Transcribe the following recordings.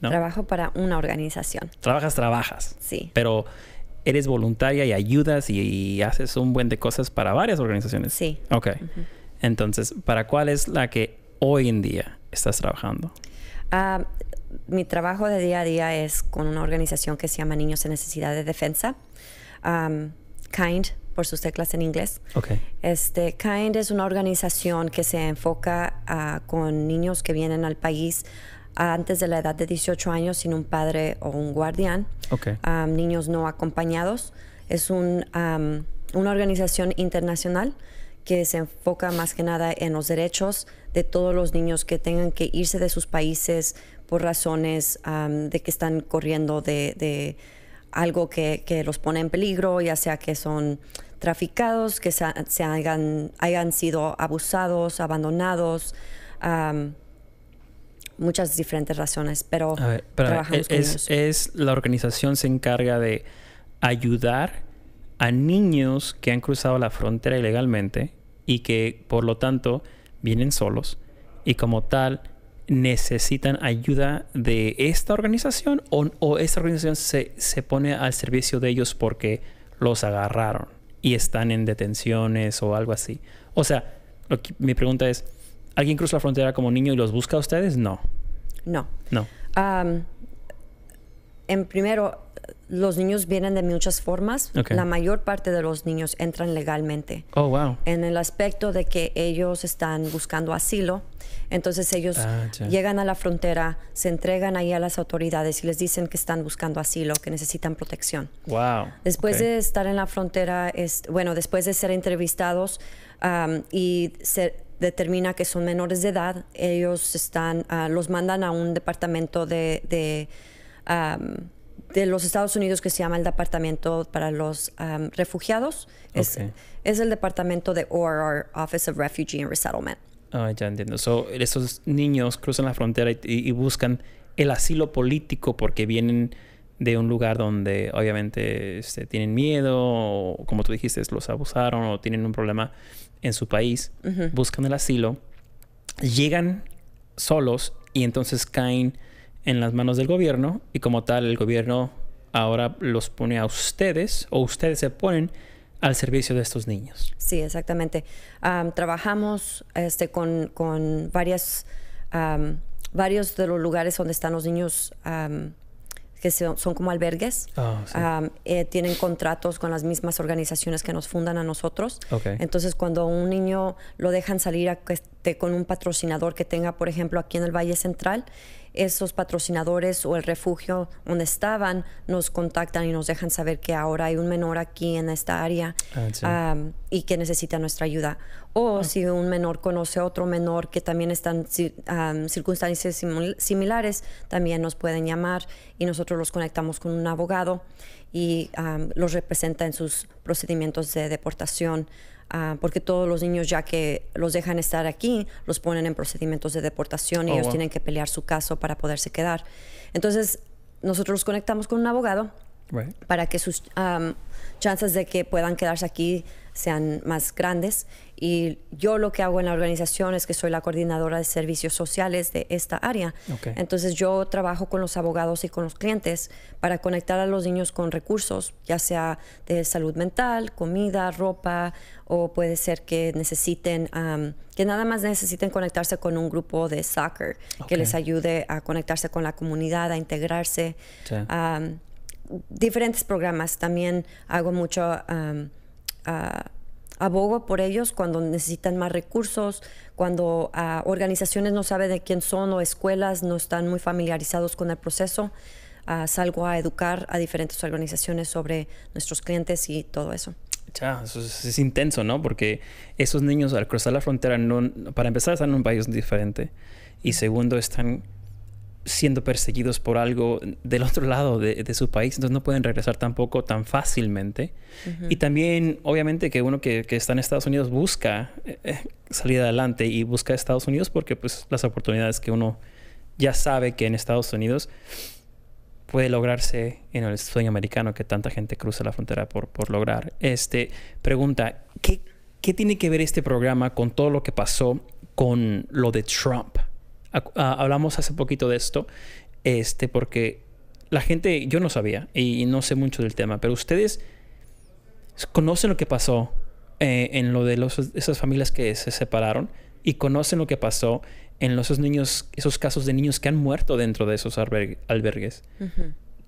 ¿no? Trabajo para una organización. Trabajas, trabajas. Sí. Pero eres voluntaria y ayudas y, y haces un buen de cosas para varias organizaciones. Sí. Ok. Entonces, ¿para cuál es la que hoy en día estás trabajando? Ah, mi trabajo de día a día es con una organización que se llama Niños en Necesidad de Defensa. KIND, por sus teclas en inglés. Ok. Este, KIND es una organización que se enfoca ah, con niños que vienen al país antes de la edad de 18 años sin un padre o un guardián, Ok. am, niños no acompañados. Es un, am, una organización internacional que se enfoca más que nada en los derechos de todos los niños que tengan que irse de sus países por razones am, de que están corriendo de, de algo que, que los pone en peligro, ya sea que son traficados, que se, se hayan, hayan sido abusados, abandonados, muchas diferentes razones, pero ver, pero trabajamos con es, ellos. es la organización se encarga de ayudar a niños que han cruzado la frontera ilegalmente y que por lo tanto vienen solos y como tal necesitan ayuda de esta organización o, o esta organización se, se pone al servicio de ellos porque los agarraron y están en detenciones o algo así. O sea, lo que- mi pregunta es, ¿alguien cruza la frontera como niño y los busca a ustedes? No, No. no. Am, en primero, los niños vienen de muchas formas. La mayor parte de los niños entran legalmente. Oh, wow. En el aspecto de que ellos están buscando asilo, entonces ellos Ah, llegan a la frontera, se entregan ahí a las autoridades y les dicen que están buscando asilo, que necesitan protección. Wow. Después de estar en la frontera, es, bueno, después de ser entrevistados y se determina que son menores de edad, ellos están, ah, los mandan a un departamento de, de, am, de los Estados Unidos que se llama el Departamento para los Refugiados. Es, es el departamento de ORR, Office of Refugee and Resettlement. Ah, ya entiendo. So, esos niños cruzan la frontera y buscan el asilo político porque vienen de un lugar donde obviamente este, tienen miedo, o como tú dijiste, los abusaron o tienen un problema en su país. Buscan el asilo, llegan solos y entonces caen en las manos del gobierno y como tal el gobierno ahora los pone a ustedes o ustedes se ponen al servicio de estos niños. Sí, exactamente. Am, trabajamos este, con, con varias, varios de los lugares donde están los niños que son, como albergues. Sí. Eh, tienen contratos con las mismas organizaciones que nos fundan a nosotros. Ok. Entonces, cuando un niño lo dejan salir a que esté con un patrocinador que tenga, por ejemplo, aquí en el Valle Central, esos patrocinadores o el refugio donde estaban nos contactan y nos dejan saber que ahora hay un menor aquí en esta área Ah, sí. am, y que necesita nuestra ayuda. O si un menor conoce a otro menor que también está en am, circunstancias similares, también nos pueden llamar y nosotros los conectamos con un abogado y am, los representa en sus procedimientos de deportación. ah, porque todos los niños ya que los dejan estar aquí, los ponen en procedimientos de deportación y Oh, ellos wow. tienen que pelear su caso para poderse quedar. Entonces, nosotros los conectamos con un abogado Right. para que sus am, chances de que puedan quedarse aquí sean más grandes. Y yo lo que hago en la organización es que soy la coordinadora de servicios sociales de esta área. Ok. Entonces yo trabajo con los abogados y con los clientes para conectar a los niños con recursos, ya sea de salud mental, comida, ropa, o puede ser que necesiten, am, que nada más necesiten conectarse con un grupo de soccer que les ayude a conectarse con la comunidad, a integrarse. Sí. Am, diferentes programas. También hago mucho, am, ah, abogo por ellos cuando necesitan más recursos, cuando ah, organizaciones no saben de quién son o escuelas no están muy familiarizados con el proceso. ah, salgo a educar a diferentes organizaciones sobre nuestros clientes y todo eso. Ya, eso es, es intenso, ¿no? Porque esos niños al cruzar la frontera, no, para empezar, están en un país diferente. Y segundo, están siendo perseguidos por algo del otro lado de, de su país, entonces no pueden regresar tampoco tan fácilmente. Y también, obviamente, que uno que, que está en Estados Unidos busca eh, eh, salir adelante y busca Estados Unidos porque pues las oportunidades que uno ya sabe que en Estados Unidos puede lograrse en el sueño americano que tanta gente cruza la frontera por, por lograr. Este, pregunta, ¿qué, ¿qué tiene que ver este programa con todo lo que pasó con lo de Trump? Ah, hablamos hace poquito de esto. este, porque la gente, yo no sabía y no sé mucho del tema, pero ustedes conocen lo que pasó eh, en lo de los, esas familias que se separaron y conocen lo que pasó en los, esos niños, esos casos de niños que han muerto dentro de esos albergues.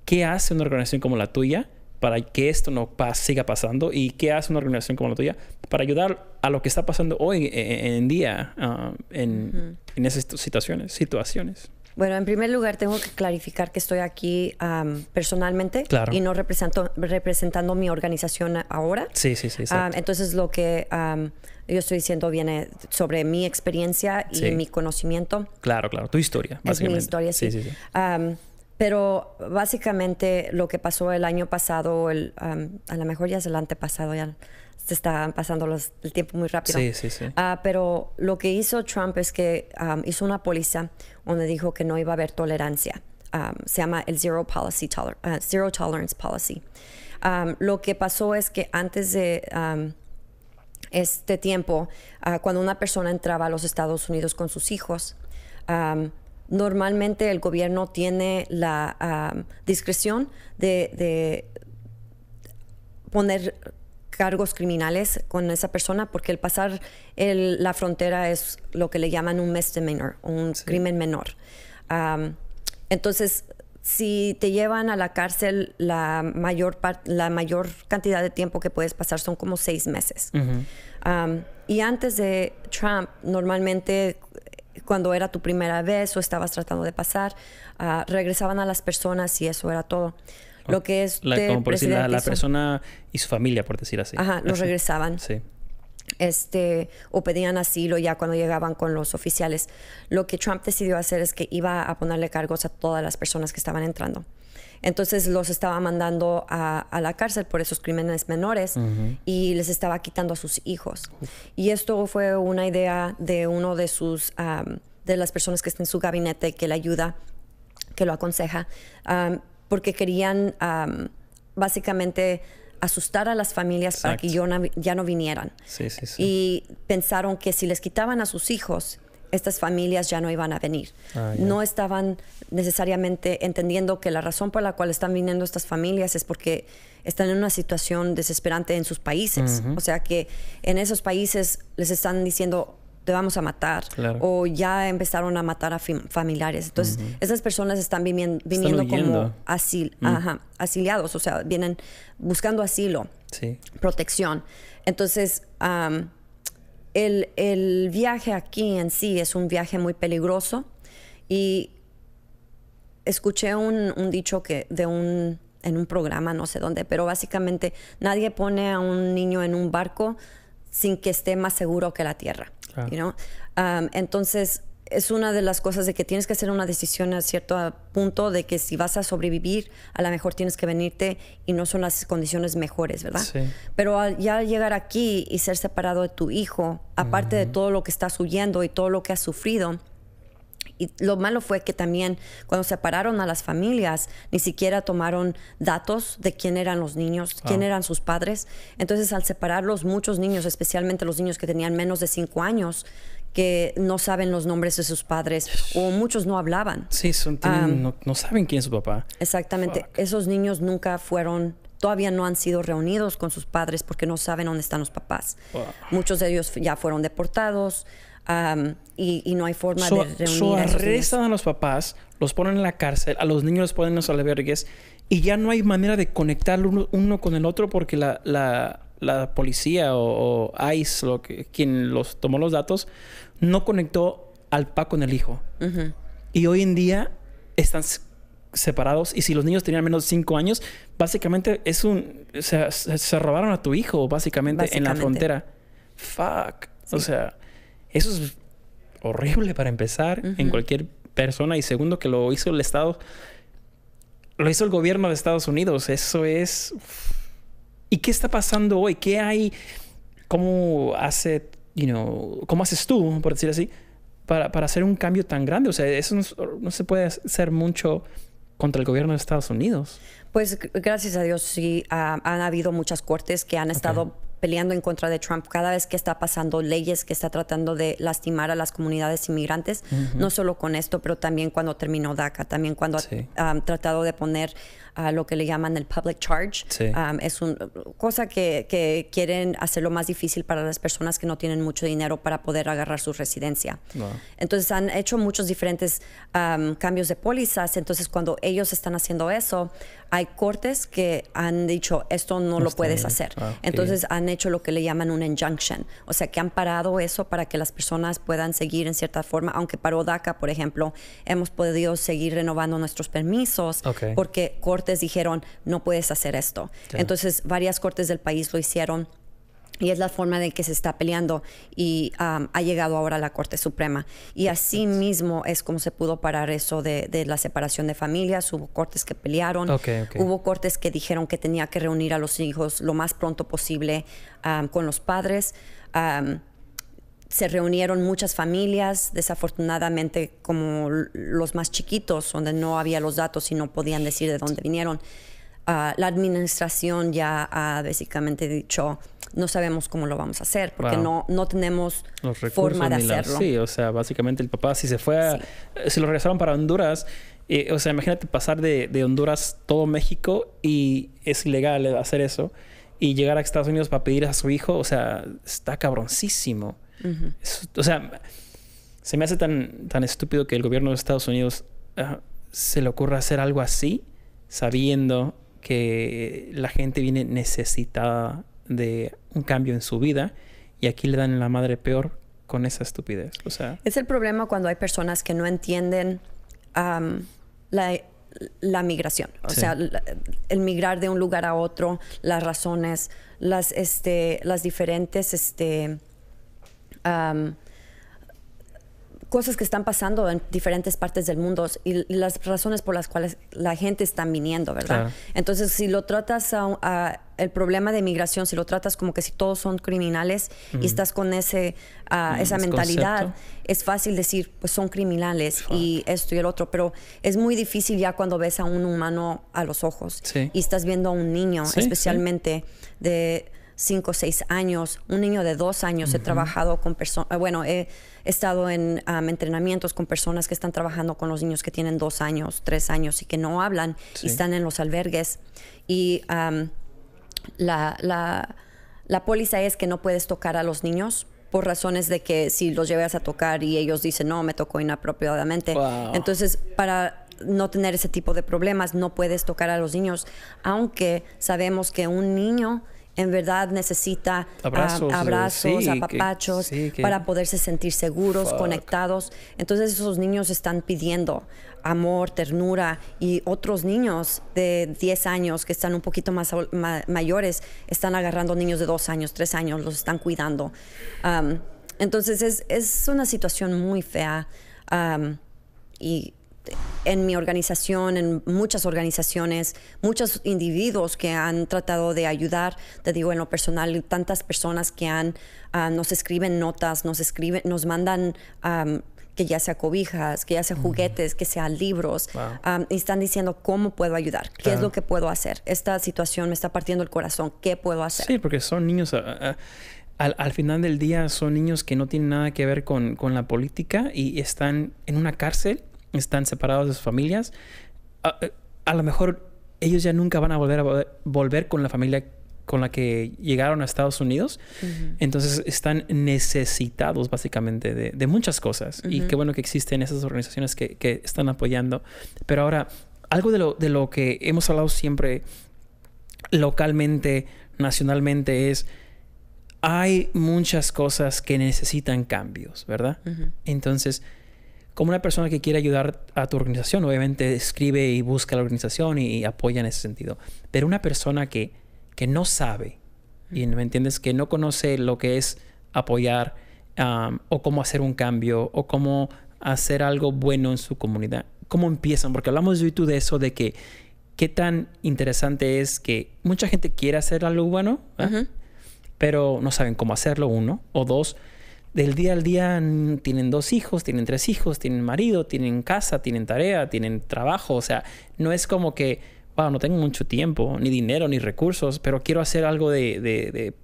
¿Qué hace una organización como la tuya para que esto no siga pasando? ¿Y qué hace una organización como la tuya para ayudar a lo que está pasando hoy eh, eh, en, día ah, en, en, esas situaciones? situaciones? Bueno, en primer lugar tengo que clarificar que estoy aquí personalmente y no represento, representando mi organización ahora. Sí, sí, sí. entonces lo que yo estoy diciendo viene sobre mi experiencia y mi conocimiento. Claro, claro, tu historia. Es mi historia, sí. sí, sí pero básicamente lo que pasó el año pasado, el, a lo mejor ya es el antepasado, ya se está pasando el tiempo muy rápido. Sí, sí, sí. Ah, pero lo que hizo Trump es que hizo una póliza donde dijo que no iba a haber tolerancia. se llama el Zero, Policy ah, Zero Tolerance Policy. lo que pasó es que antes de este tiempo, ah, cuando una persona entraba a los Estados Unidos con sus hijos, normalmente el gobierno tiene la discreción de, poner cargos criminales con esa persona porque el pasar la frontera es lo que le llaman un misdemeanor, un crimen menor. entonces, si te llevan a la cárcel, la mayor, la mayor cantidad de tiempo que puedes pasar son como seis meses. y antes de Trump, normalmente cuando era tu primera vez o estabas tratando de pasar, ah, regresaban a las personas y eso era todo lo que es la, como por decir, la, persona y su familia, por decir así. Ajá, los regresaban. Sí. Este, o pedían asilo ya cuando llegaban con los oficiales. Lo que Trump decidió hacer es que iba a ponerle cargos a todas las personas que estaban entrando. Entonces los estaba mandando a, la cárcel por esos crímenes menores y les estaba quitando a sus hijos. Y esto fue una idea de uno de sus, de las personas que está en su gabinete que le ayuda, que lo aconseja porque querían básicamente asustar a las familias para que ya no vinieran. Y pensaron que si les quitaban a sus hijos, estas familias ya no iban a venir. Ah, no estaban necesariamente entendiendo que la razón por la cual están viniendo estas familias es porque están en una situación desesperante en sus países. O sea que en esos países les están diciendo, te vamos a matar. O ya empezaron a matar a familiares. Entonces, esas personas están viniendo, como asil mm. asiliados, o sea, vienen buscando asilo, protección. Entonces, el, el, viaje aquí en sí es un viaje muy peligroso y escuché un, un dicho que de un en un programa, no sé dónde, pero básicamente nadie pone a un niño en un barco sin que esté más seguro que la tierra. Um, entonces, es una de las cosas de que tienes que hacer una decisión a cierto punto de que si vas a sobrevivir, a lo mejor tienes que venirte y no son las condiciones mejores, ¿verdad? Pero al ya llegar aquí y ser separado de tu hijo, aparte de todo lo que estás huyendo y todo lo que has sufrido, y lo malo fue que también cuando separaron a las familias, ni siquiera tomaron datos de quién eran los niños, quién ah. eran sus padres. Entonces, al separarlos, muchos niños, especialmente los niños que tenían menos de cinco años, que no saben los nombres de sus padres o muchos no hablaban. Sí, son, no, saben quién es su papá. Exactamente. Esos niños nunca fueron todavía no han sido reunidos con sus padres porque no saben dónde están los papás. Muchos de ellos ya fueron deportados, y, no hay forma de reunir so a arrestan a los papás, los ponen en la cárcel, a los niños los ponen en los albergues y ya no hay manera de conectar uno, con el otro porque la, la, la policía o, ICE, lo que, quien los tomó los datos, no conectó al papá con el hijo. Y hoy en día están separados y si los niños tenían menos de 5 años, básicamente es un... Se, se, robaron a tu hijo, básicamente, en la frontera. Fuck. O sea... Eso es horrible para empezar en cualquier persona y segundo que lo hizo el Estado, lo hizo el gobierno de Estados Unidos. Eso es... ¿Y qué está pasando hoy? ¿Qué hay? ¿Cómo hace, you know, cómo haces tú, por decir así, para, para hacer un cambio tan grande? O sea, eso no, se puede hacer mucho contra el gobierno de Estados Unidos. Pues gracias a Dios sí han habido muchas cortes que han estado peleando en contra de Trump cada vez que está pasando leyes que está tratando de lastimar a las comunidades inmigrantes, no solo con esto, pero también cuando terminó DACA, también cuando ha tratado de poner a lo que le llaman el public charge. es una cosa que, que, quieren hacerlo más difícil para las personas que no tienen mucho dinero para poder agarrar su residencia. Entonces han hecho muchos diferentes cambios de pólizas. Entonces cuando ellos están haciendo eso, hay cortes que han dicho esto no, lo puedes hacer. Ah, Entonces han hecho lo que le llaman un injunction, o sea que han parado eso para que las personas puedan seguir en cierta forma, aunque para DACA, por ejemplo, hemos podido seguir renovando nuestros permisos porque cortes dijeron no puedes hacer esto. Entonces varias cortes del país lo hicieron y es la forma de que se está peleando y ha llegado ahora a la Corte Suprema. Y así mismo es como se pudo parar eso de, la separación de familias. Hubo cortes que pelearon, hubo cortes que dijeron que tenía que reunir a los hijos lo más pronto posible con los padres. Se reunieron muchas familias, desafortunadamente como los más chiquitos, donde no había los datos y no podían decir de dónde vinieron. Ah, la administración ya ha básicamente dicho no sabemos cómo lo vamos a hacer porque no, no tenemos forma de hacerlo. sí, o sea, básicamente el papá si se fue, a, si lo regresaron para Honduras, eh, o sea, imagínate pasar de, de, Honduras todo México y es ilegal hacer eso y llegar a Estados Unidos para pedir a su hijo, o sea, está cabroncísimo. O sea, se me hace tan, tan estúpido que el gobierno de Estados Unidos ah, se le ocurra hacer algo así, sabiendo que la gente viene necesitada de un cambio en su vida y aquí le dan la madre peor con esa estupidez. O sea, es el problema cuando hay personas que no entienden la, migración, o sea, el migrar de un lugar a otro, las razones, las, este, las diferentes este, cosas que están pasando en diferentes partes del mundo y las razones por las cuales la gente está viniendo, ¿verdad? Entonces, si lo tratas a, el problema de migración, si lo tratas como que si todos son criminales y estás con ese uh, esa mentalidad, es fácil decir, pues son criminales y esto y el otro, pero es muy difícil ya cuando ves a un humano a los ojos y estás viendo a un niño, especialmente de 5 o 6 años, un niño de 2 años. He trabajado con personas, bueno, he estado en entrenamientos con personas que están trabajando con los niños que tienen 2 años, 3 años y que no hablan y están en los albergues. Y la, la, la póliza es que no puedes tocar a los niños por razones de que si los llevas a tocar y ellos dicen no, me tocó inapropiadamente. Entonces, para no tener ese tipo de problemas, no puedes tocar a los niños, aunque sabemos que un niño en verdad necesita abrazos, eh, apapachos para poderse sentir seguros, conectados. Entonces esos niños están pidiendo amor, ternura y otros niños de 10 años que están un poquito más mayores están agarrando niños de 2 años, 3 años, los están cuidando. entonces es, es, una situación muy fea y en mi organización, en muchas organizaciones, muchos individuos que han tratado de ayudar, te digo en lo personal, tantas personas que han, ah, nos escriben notas, nos escriben, nos mandan que ya sea cobijas, que ya sea juguetes, que sean libros, y están diciendo cómo puedo ayudar, qué es lo que puedo hacer. Esta situación me está partiendo el corazón, ¿qué puedo hacer? Sí, porque son niños... Ah, ah, al, al, final del día son niños que no tienen nada que ver con, con la política y están en una cárcel están separados de sus familias, a, lo mejor ellos ya nunca van a volver a volver con la familia con la que llegaron a Estados Unidos. Entonces están necesitados básicamente de, muchas cosas. Y qué bueno que existen esas organizaciones que, que, están apoyando. Pero ahora, algo de lo, de lo que hemos hablado siempre localmente, nacionalmente, es hay muchas cosas que necesitan cambios, ¿verdad? Entonces, como una persona que quiere ayudar a tu organización, obviamente escribe y busca la organización y, apoya en ese sentido. Pero una persona que, que no sabe, y me entiendes, que no conoce lo que es apoyar o cómo hacer un cambio o cómo hacer algo bueno en su comunidad, ¿cómo empiezan? Porque hablamos tú de eso, de que qué tan interesante es que mucha gente quiere hacer algo bueno, pero no saben cómo hacerlo, uno, o dos, del día al día tienen dos hijos, tienen tres hijos, tienen marido, tienen casa, tienen tarea, tienen trabajo. O sea, no es como que, wow, no tengo mucho tiempo, ni dinero, ni recursos, pero quiero hacer algo de,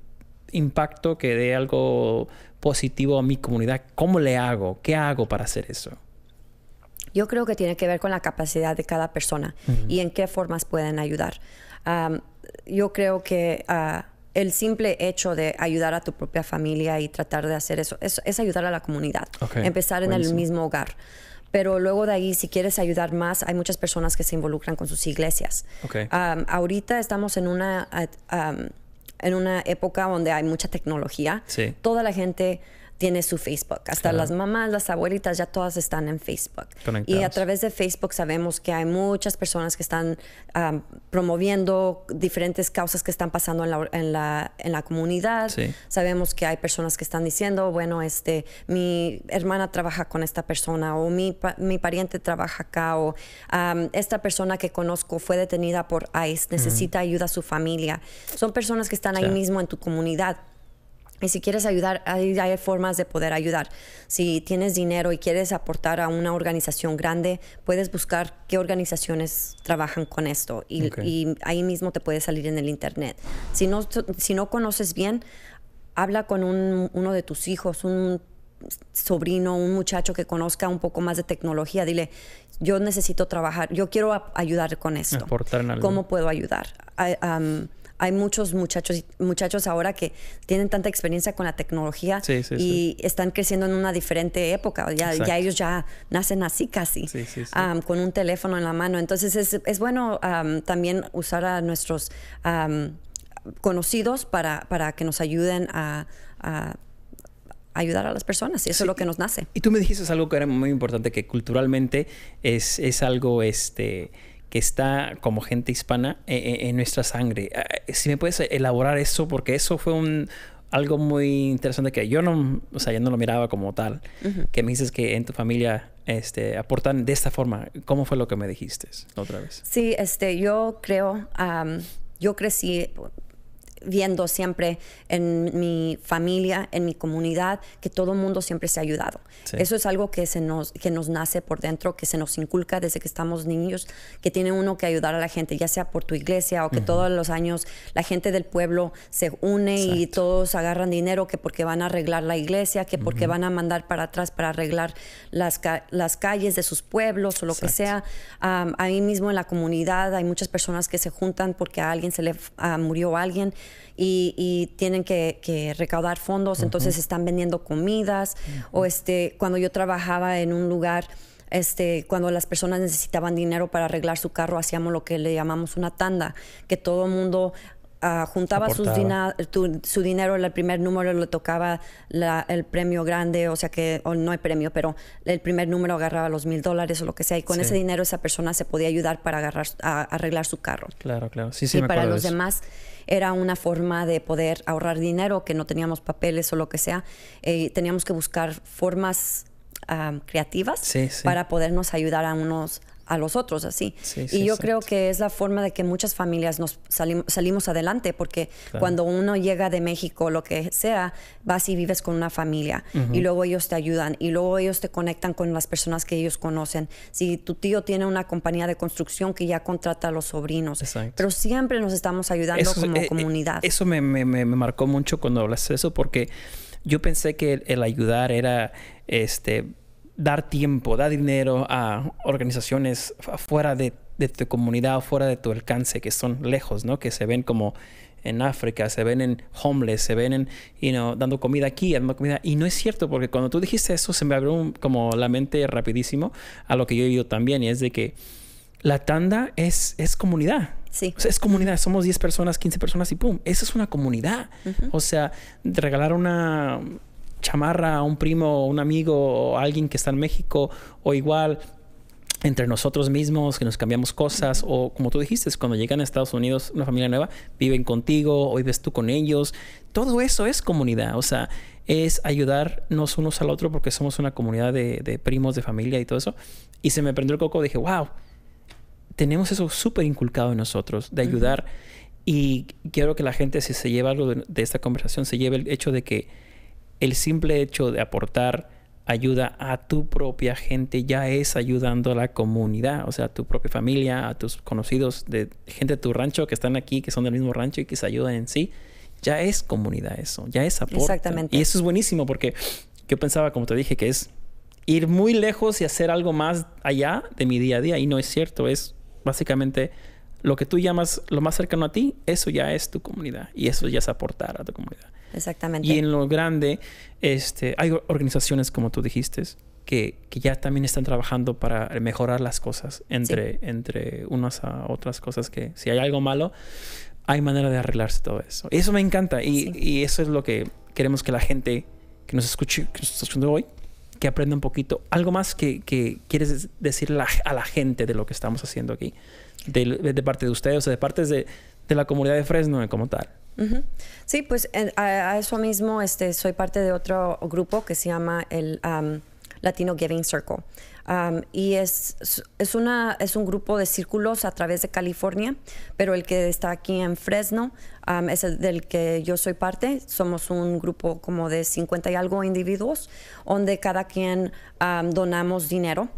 impacto, que dé algo positivo a mi comunidad, ¿cómo le hago? ¿Qué hago para hacer eso? Yo creo que tiene que ver con la capacidad de cada persona y en qué formas pueden ayudar. yo creo que ah, el simple hecho de ayudar a tu propia familia y tratar de hacer eso es, ayudar a la comunidad. Empezar en el mismo hogar. Pero luego de ahí, si quieres ayudar más, hay muchas personas que se involucran con sus iglesias. ahorita estamos en una, en una época donde hay mucha tecnología. Toda la gente tiene su Facebook. Hasta las mamás, las abuelitas, ya todas están en Facebook. Y a través de Facebook sabemos que hay muchas personas que están promoviendo diferentes causas que están pasando en la, en la, en la comunidad. Sabemos que hay personas que están diciendo, bueno, este, mi hermana trabaja con esta persona o mi, mi pariente trabaja acá o esta persona que conozco fue detenida por ICE, necesita ayuda a su familia. Son personas que están ahí mismo en tu comunidad y si quieres ayudar, hay, formas de poder ayudar. Si tienes dinero y quieres aportar a una organización grande, puedes buscar qué organizaciones trabajan con esto y, ahí mismo te puede salir en el internet. Si no, si no conoces bien, habla con uno de tus hijos, un sobrino, un muchacho que conozca un poco más de tecnología. Dile, yo necesito trabajar, yo quiero ayudar con esto. ¿Cómo puedo ayudar? Hay muchos muchachos, muchachos ahora que tienen tanta experiencia con la tecnología y están creciendo en una diferente época. Ya, ellos ya nacen así casi, con un teléfono en la mano. Entonces es, bueno también usar a nuestros conocidos para, para que nos ayuden a, ayudar a las personas y eso es lo que nos nace. Y tú me dijiste algo que era muy importante, que culturalmente es, es algo este que está como gente hispana eh, eh, en, nuestra sangre. Ah, si me puedes elaborar eso, porque eso fue un, algo muy interesante que yo no, o sea, yo no lo miraba como tal, que me dices que en tu familia este, aportan de esta forma. ¿Cómo fue lo que me dijiste otra vez? Sí, este, yo creo, yo crecí viendo siempre en mi familia, en mi comunidad, que todo el mundo siempre se ha ayudado. Eso es algo que, se nos, que nos nace por dentro, que se nos inculca desde que estamos niños, que tiene uno que ayudar a la gente, ya sea por tu iglesia o que todos los años la gente del pueblo se une y todos agarran dinero, que porque van a arreglar la iglesia, que porque van a mandar para atrás para arreglar las, las calles de sus pueblos o lo que sea. ahí mismo en la comunidad hay muchas personas que se juntan porque a alguien se le murió alguien y, tienen que, recaudar fondos, entonces están vendiendo comidas. O este, cuando yo trabajaba en un lugar, este, cuando las personas necesitaban dinero para arreglar su carro, hacíamos lo que le llamamos una tanda, que todo el mundo ah, juntaba sus su dinero, el primer número le tocaba el premio grande, o sea que, no hay premio, pero el primer número agarraba los mil dólares o lo que sea, y con ese dinero esa persona se podía ayudar para agarrar, a, arreglar su carro. Claro, claro. Sí, sí, y para los demás era una forma de poder ahorrar dinero, que no teníamos papeles o lo que sea. Eh, teníamos que buscar formas creativas para podernos ayudar a unos a los otros así. y yo creo que es la forma de que muchas familias nos salimos adelante, porque cuando uno llega de México, lo que sea, vas y vives con una familia y luego ellos te ayudan y luego ellos te conectan con las personas que ellos conocen. Si tu tío tiene una compañía de construcción que ya contrata a los sobrinos, pero siempre nos estamos ayudando como eh, eh, comunidad. Eso me, me, me, marcó mucho cuando hablaste de eso, porque yo pensé que el, el ayudar era este dar tiempo, dar dinero a organizaciones fuera de, tu comunidad, fuera de tu alcance, que son lejos, ¿no? Que se ven como en África, se ven en homeless, se ven en, you know, dando comida aquí, dando comida. Y no es cierto, porque cuando tú dijiste eso, se me abrió como la mente rapidísimo a lo que yo he oído también, y es de que la tanda es, es comunidad. Sí. O sea, es comunidad. Somos 10 personas, 15 personas y pum. Esa es una comunidad. O sea, regalar una chamarra a un primo, un amigo o alguien que está en México o igual entre nosotros mismos, que nos cambiamos cosas, o como tú dijiste, cuando llegan a Estados Unidos, una familia nueva, viven contigo, o vives tú con ellos. Todo eso es comunidad, o sea, es ayudarnos unos al otro porque somos una comunidad de, primos, de familia y todo eso. Y se me prendió el coco, dije, wow, tenemos eso súper inculcado en nosotros, de ayudar. Y quiero que la gente, si se lleva algo de esta conversación, se lleve el hecho de que el simple hecho de aportar ayuda a tu propia gente ya es ayudando a la comunidad, o sea, a tu propia familia, a tus conocidos, de gente de tu rancho que están aquí, que son del mismo rancho y que se ayudan en sí, ya es comunidad eso, ya es aporte. Exactamente. Y eso es buenísimo porque yo pensaba, como te dije, que es ir muy lejos y hacer algo más allá de mi día a día. Y no es cierto, es básicamente lo que tú llamas lo más cercano a ti, eso ya es tu comunidad y eso ya es aportar a tu comunidad. Exactamente. Y en lo grande, este, hay organizaciones, como tú dijiste, que, que ya también están trabajando para mejorar las cosas entre, entre unas a otras cosas que si hay algo malo, hay manera de arreglarse todo eso. Eso me encanta y, y eso es lo que queremos que la gente que nos escuche, que nos está escuchando hoy, que aprenda un poquito. Algo más que, que quieres decirle a la gente de lo que estamos haciendo aquí, de, de parte de ustedes o de parte de, de la comunidad de Fresno como tal. Sí, pues a, eso mismo este, soy parte de otro grupo que se llama el Latino Giving Circle. Y es, es, una, es un grupo de círculos a través de California, pero el que está aquí en Fresno es el del que yo soy parte. Somos un grupo como de 50 y algo individuos, donde cada quien donamos dinero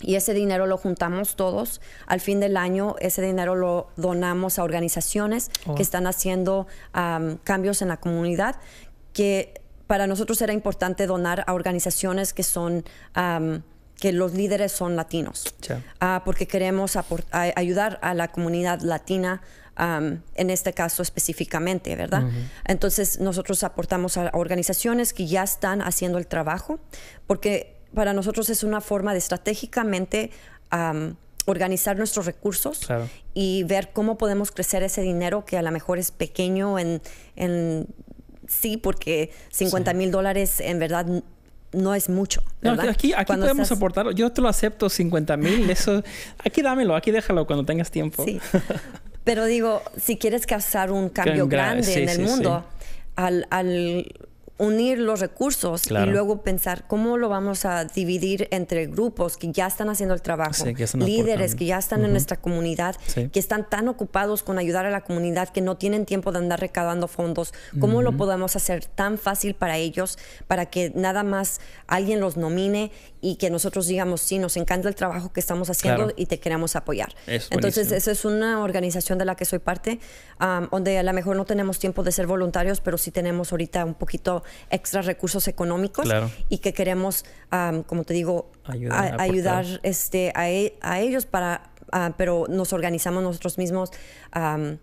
y ese dinero lo juntamos todos. Al fin del año, ese dinero lo donamos a organizaciones oh. que están haciendo um, cambios en la comunidad, que para nosotros era importante donar a organizaciones que son... Um, que los líderes son latinos, yeah. uh, porque queremos ayudar a la comunidad latina Um, en este caso específicamente, ¿verdad? Uh -huh. Entonces nosotros aportamos a organizaciones que ya están haciendo el trabajo, porque para nosotros es una forma de estratégicamente um, organizar nuestros recursos claro. y ver cómo podemos crecer ese dinero que a lo mejor es pequeño en, en sí, porque 50 mil sí. dólares en verdad no es mucho. aquí, aquí podemos estás... yo te lo acepto 50 mil, eso, aquí dámelo, aquí déjalo cuando tengas tiempo. Sí. Pero digo, si quieres causar un cambio grande sí, en el sí, mundo, al, al unir los recursos claro. y luego pensar cómo lo vamos a dividir entre grupos que ya están haciendo el trabajo, sí, que están líderes aportando. que ya están uh -huh. en nuestra comunidad, sí. que están tan ocupados con ayudar a la comunidad que no tienen tiempo de andar recaudando fondos. ¿Cómo uh -huh. lo podemos hacer tan fácil para ellos para que nada más alguien los nomine y que nosotros digamos, sí, nos encanta el trabajo que estamos haciendo claro. y te queremos apoyar? Es Entonces, esa es una organización de la que soy parte, um, donde a lo mejor no tenemos tiempo de ser voluntarios, pero sí tenemos ahorita un poquito extra recursos económicos claro. y que queremos, um, como te digo, ayudar, a, ayudar este, a, e, a, ellos para, uh, pero nos organizamos nosotros mismos. Um,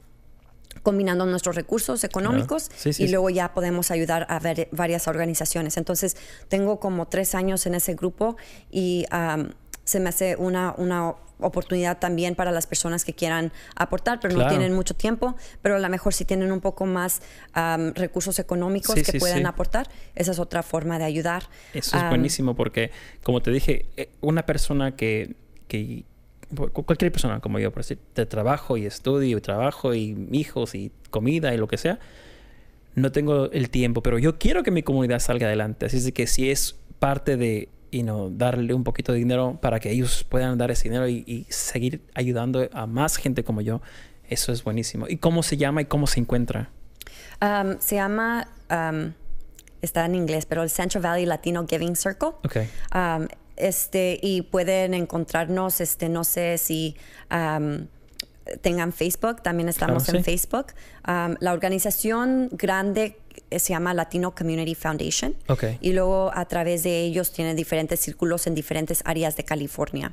combinando nuestros recursos económicos claro. sí, sí, y luego ya podemos ayudar a ver varias organizaciones. Entonces, tengo como tres años en ese grupo y um, se me hace una, una oportunidad también para las personas que quieran aportar, pero claro. no tienen mucho tiempo, pero a lo mejor si tienen un poco más um, recursos económicos sí, que sí, sí. aportar, esa es otra forma de ayudar. Eso es buenísimo porque, como te dije, eh, una persona que, que cualquier persona como yo, por decir, de trabajo y estudio y trabajo y hijos y comida y lo que sea, no tengo el tiempo, pero yo quiero que mi comunidad salga adelante. Así que si es parte de you know, darle un poquito de dinero para que ellos puedan dar ese dinero y, y, seguir ayudando a más gente como yo, eso es buenísimo. ¿Y cómo se llama y cómo se encuentra? Um, se llama, um, está en inglés, pero el Central Valley Latino Giving Circle. Okay. Um, este, y pueden encontrarnos, este, no sé si tengan Facebook, también estamos claro, en sí. Facebook. la organización grande se llama Latino Community Foundation. Okay. Y luego a través de ellos tienen diferentes círculos en diferentes áreas de California.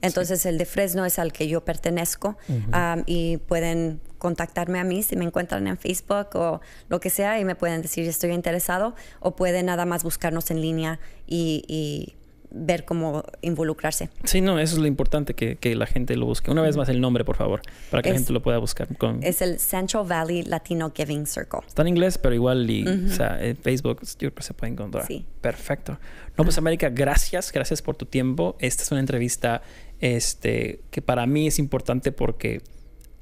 Entonces sí. el de Fresno es al que yo pertenezco uh -huh. um, y pueden contactarme a mí si me encuentran en Facebook o lo que sea y me pueden decir estoy interesado o pueden nada más buscarnos en línea y, y ver cómo involucrarse. Sí, no, eso es lo importante, que, que la gente lo busque. Una vez más el nombre, por favor, para que es, la gente lo pueda buscar. Con... Es el Central Valley Latino Giving Circle. Está en inglés, pero igual, y, uh -huh. o sea, en Facebook yo creo que se puede encontrar. Sí. Perfecto. No, pues América, gracias, gracias por tu tiempo. Esta es una entrevista este, que para mí es importante porque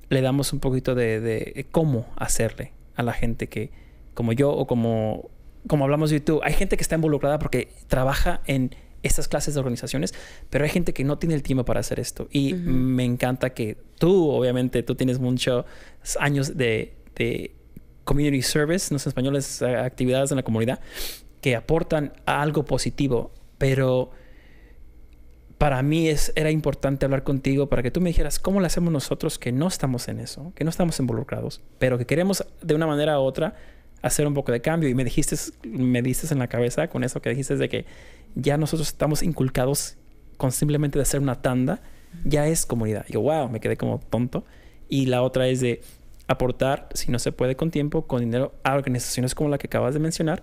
le damos un poquito de, de cómo hacerle a la gente que, como yo o como, como hablamos de YouTube, hay gente que está involucrada porque trabaja en estas clases de organizaciones, pero hay gente que no tiene el tiempo para hacer esto. Y uh -huh. me encanta que tú, obviamente, tú tienes muchos años de, de community service, no sé en español, es actividades en la comunidad, que aportan a algo positivo, pero para mí es, era importante hablar contigo para que tú me dijeras cómo lo hacemos nosotros que no estamos en eso, que no estamos involucrados, pero que queremos de una manera u otra hacer un poco de cambio. Y me dijiste, me diste en la cabeza con eso que dijiste de que ya nosotros estamos inculcados con simplemente de hacer una tanda, ya es comunidad. Y yo, wow, me quedé como tonto. Y la otra es de aportar, si no se puede con tiempo, con dinero a organizaciones como la que acabas de mencionar,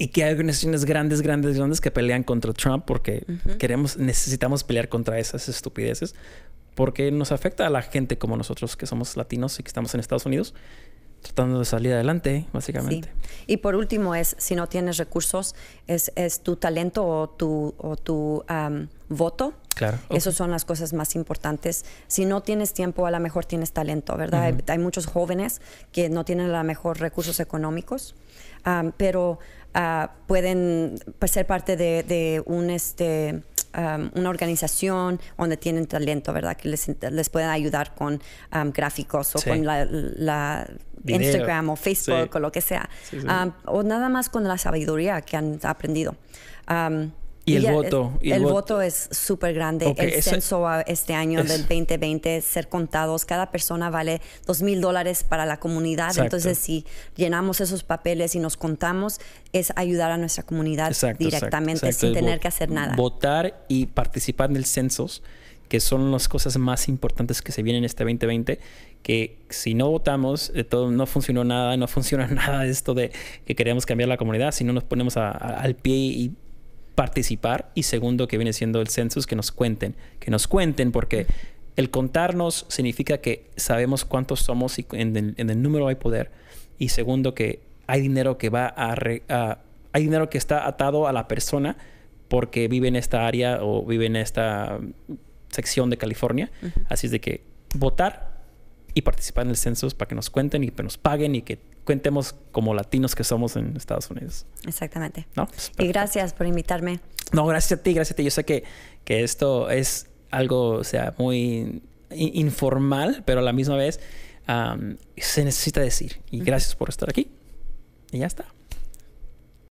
y que hay organizaciones grandes, grandes, grandes que pelean contra Trump porque queremos, necesitamos pelear contra esas estupideces porque nos afecta a la gente como nosotros que somos latinos y que estamos en Estados Unidos tratando de salir adelante, básicamente. Y por último es, si no tienes recursos, es, es tu talento o tu, o tu voto. Claro. Esas son las cosas más importantes. Si no tienes tiempo, a lo mejor tienes talento, ¿verdad? hay, hay, muchos jóvenes que no tienen a lo mejor recursos económicos, pero Ah, pueden pues, ser parte de, un este una organización donde tienen talento, ¿verdad? Que les, les pueden ayudar con gráficos o con la, Instagram o Facebook o lo que sea. o nada más con la sabiduría que han aprendido. Y el voto. el, voto, es súper grande. el censo este año del 2020, ser contados, cada persona vale dos mil dólares para la comunidad. Entonces, si llenamos esos papeles y nos contamos, es ayudar a nuestra comunidad directamente sin tener que hacer nada. Votar y participar en el censo que son las cosas más importantes que se vienen en este 2020, que si no votamos, de todo no funcionó nada, no funciona nada esto de que queremos cambiar la comunidad, si no nos ponemos al pie y participar y segundo que viene siendo el census que nos cuenten, que nos cuenten porque el contarnos significa que sabemos cuántos somos y en el, número hay poder y segundo que hay dinero que va a, hay dinero que está atado a la persona porque vive en esta área o vive en esta sección de California. Así es de que votar y participar en el census para que nos cuenten y que nos paguen y que cuentemos como latinos que somos en Estados Unidos. Exactamente. ¿No? Pues, y gracias por invitarme. No, gracias a ti, gracias a ti. Yo sé que, que esto es algo, o sea, muy informal, pero a la misma vez se necesita decir. Y gracias por estar aquí. Y ya está.